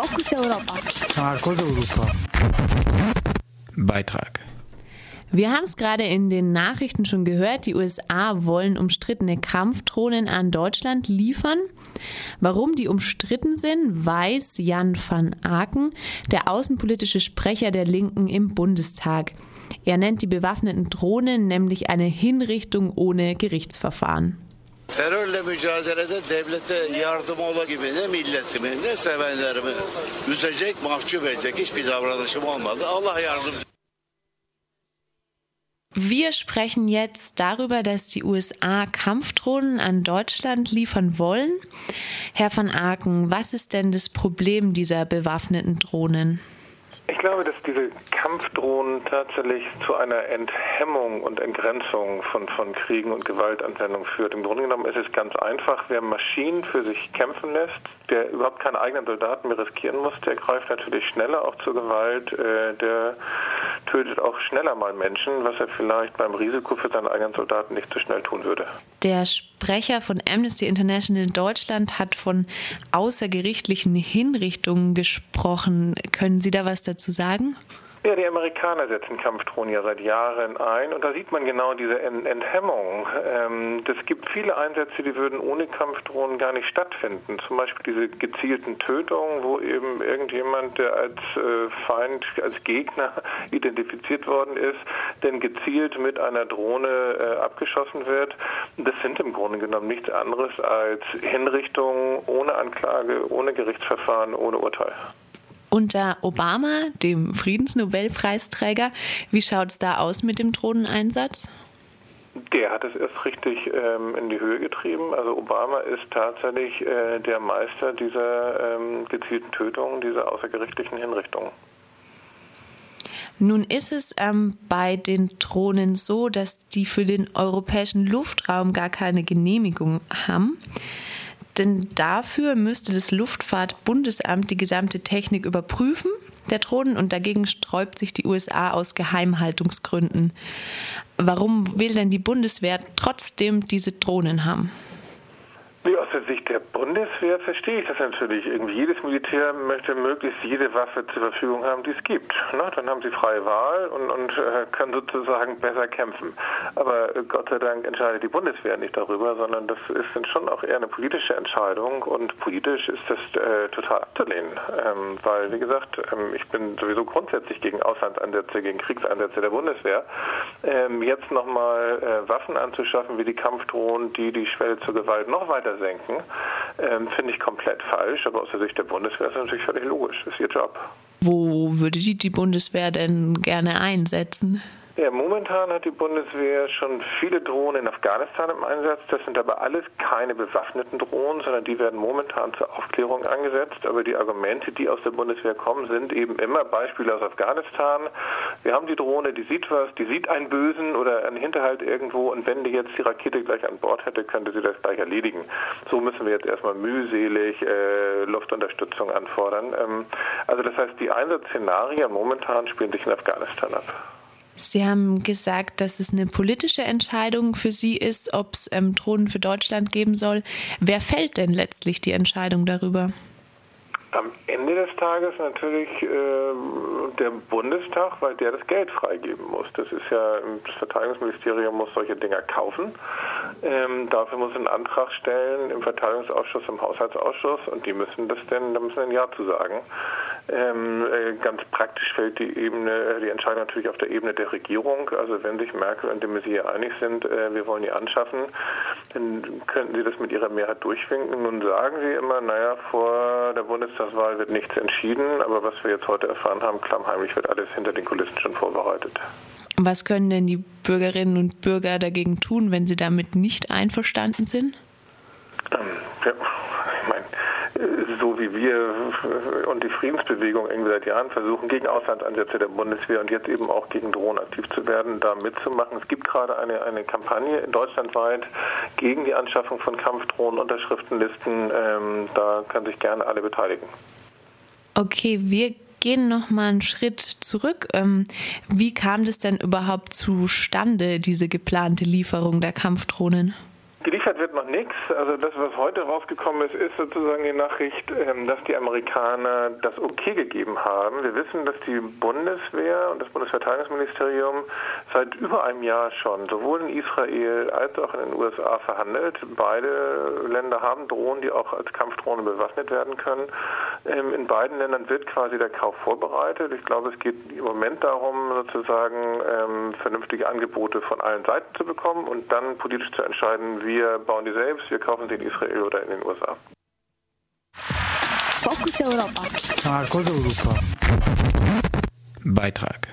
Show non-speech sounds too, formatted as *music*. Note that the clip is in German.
Fokus Europa. Marcos Europa. Beitrag. Wir haben es gerade in den Nachrichten schon gehört, die USA wollen umstrittene Kampfdrohnen an Deutschland liefern. Warum die umstritten sind, weiß Jan van Aken, der außenpolitische Sprecher der Linken im Bundestag. Er nennt die bewaffneten Drohnen nämlich eine Hinrichtung ohne Gerichtsverfahren. Terörle mücadelede devlete yardım ola gibi ne milletimi ne sevenlerimi üzecek, mahcup edecek hiçbir davranışım olmadı. Allah yardımcı. Wir sprechen jetzt darüber, dass die USA Kampfdrohnen an Deutschland liefern wollen. Herr van Aken, was ist denn das Problem dieser bewaffneten Drohnen? Ich glaube, dass diese Kampfdrohnen tatsächlich zu einer Enthemmung und Entgrenzung von, von Kriegen und Gewaltanwendung führt. Im Grunde genommen ist es ganz einfach. Wer Maschinen für sich kämpfen lässt, der überhaupt keine eigenen Soldaten mehr riskieren muss, der greift natürlich schneller auch zur Gewalt. Äh, der tötet auch schneller mal Menschen, was er vielleicht beim Risiko für seine eigenen Soldaten nicht so schnell tun würde. Der Sprecher von Amnesty International Deutschland hat von außergerichtlichen Hinrichtungen gesprochen. Können Sie da was dazu sagen? Ja, die Amerikaner setzen Kampfdrohnen ja seit Jahren ein und da sieht man genau diese Enthemmung. Ähm, es gibt viele Einsätze, die würden ohne Kampfdrohnen gar nicht stattfinden. Zum Beispiel diese gezielten Tötungen, wo eben irgendjemand, der als äh, Feind, als Gegner *laughs* identifiziert worden ist, denn gezielt mit einer Drohne äh, abgeschossen wird. Das sind im Grunde genommen nichts anderes als Hinrichtungen ohne Anklage, ohne Gerichtsverfahren, ohne Urteil. Unter Obama, dem Friedensnobelpreisträger, wie schaut es da aus mit dem Drohneneinsatz? Der hat es erst richtig ähm, in die Höhe getrieben. Also Obama ist tatsächlich äh, der Meister dieser ähm, gezielten Tötungen, dieser außergerichtlichen Hinrichtungen. Nun ist es ähm, bei den Drohnen so, dass die für den europäischen Luftraum gar keine Genehmigung haben. Denn dafür müsste das Luftfahrtbundesamt die gesamte Technik überprüfen der Drohnen und dagegen sträubt sich die USA aus Geheimhaltungsgründen. Warum will denn die Bundeswehr trotzdem diese Drohnen haben? Aus der Sicht der Bundeswehr verstehe ich das natürlich. Irgendwie jedes Militär möchte möglichst jede Waffe zur Verfügung haben, die es gibt. Na, dann haben sie freie Wahl und, und äh, können sozusagen besser kämpfen. Aber äh, Gott sei Dank entscheidet die Bundeswehr nicht darüber, sondern das ist dann schon auch eher eine politische Entscheidung und politisch ist das äh, total abzulehnen. Ähm, weil, wie gesagt, ähm, ich bin sowieso grundsätzlich gegen Auslandseinsätze, gegen Kriegseinsätze der Bundeswehr. Ähm, jetzt nochmal äh, Waffen anzuschaffen wie die Kampfdrohnen, die die Schwelle zur Gewalt noch weiter weiter senken, ähm, finde ich komplett falsch. Aber aus der Sicht der Bundeswehr ist das natürlich völlig logisch. Das ist ihr Job. Wo würde die, die Bundeswehr denn gerne einsetzen? Ja, momentan hat die Bundeswehr schon viele Drohnen in Afghanistan im Einsatz. Das sind aber alles keine bewaffneten Drohnen, sondern die werden momentan zur Aufklärung angesetzt. Aber die Argumente, die aus der Bundeswehr kommen, sind eben immer Beispiele aus Afghanistan. Wir haben die Drohne, die sieht was, die sieht einen Bösen oder einen Hinterhalt irgendwo und wenn die jetzt die Rakete gleich an Bord hätte, könnte sie das gleich erledigen. So müssen wir jetzt erstmal mühselig äh, Luftunterstützung anfordern. Ähm, also das heißt, die Einsatzszenarien momentan spielen sich in Afghanistan ab. Sie haben gesagt, dass es eine politische Entscheidung für Sie ist, ob es ähm, Drohnen für Deutschland geben soll. Wer fällt denn letztlich die Entscheidung darüber? Am Ende des Tages natürlich äh, der Bundestag, weil der das Geld freigeben muss. Das ist ja, das Verteidigungsministerium muss solche Dinger kaufen. Ähm, dafür muss ein Antrag stellen im Verteidigungsausschuss, im Haushaltsausschuss und die müssen das denn, da müssen ein Ja zu sagen. Ähm, äh, ganz praktisch fällt die Ebene, die Entscheidung natürlich auf der Ebene der Regierung. Also wenn sich Merkel und de Maizière einig sind, äh, wir wollen die anschaffen, dann könnten sie das mit ihrer Mehrheit durchwinken. Nun sagen sie immer, naja, vor der Bundestagswahl wird nichts entschieden, aber was wir jetzt heute erfahren haben, klammheimlich wird alles hinter den Kulissen schon vorbereitet. Was können denn die Bürgerinnen und Bürger dagegen tun, wenn sie damit nicht einverstanden sind? Ähm, ja, so wie wir und die Friedensbewegung irgendwie seit Jahren versuchen, gegen Auslandsansätze der Bundeswehr und jetzt eben auch gegen Drohnen aktiv zu werden, da mitzumachen. Es gibt gerade eine, eine Kampagne deutschlandweit gegen die Anschaffung von Kampfdrohnen, Unterschriftenlisten. Ähm, da können sich gerne alle beteiligen. Okay, wir gehen noch mal einen Schritt zurück. Ähm, wie kam das denn überhaupt zustande, diese geplante Lieferung der Kampfdrohnen? Geliefert wird noch nichts. Also das, was heute rausgekommen ist, ist sozusagen die Nachricht, ähm, dass die Amerikaner das Okay gegeben haben. Wir wissen, dass die Bundeswehr und das Bundesverteidigungsministerium seit über einem Jahr schon sowohl in Israel als auch in den USA verhandelt. Beide Länder haben Drohnen, die auch als Kampfdrohnen bewaffnet werden können. Ähm, in beiden Ländern wird quasi der Kauf vorbereitet. Ich glaube, es geht im Moment darum, sozusagen ähm, vernünftige Angebote von allen Seiten zu bekommen und dann politisch zu entscheiden, wir bauen die selbst, wir kaufen sie in Israel oder in den USA. Fokus Europa. Marcos Europa. Beitrag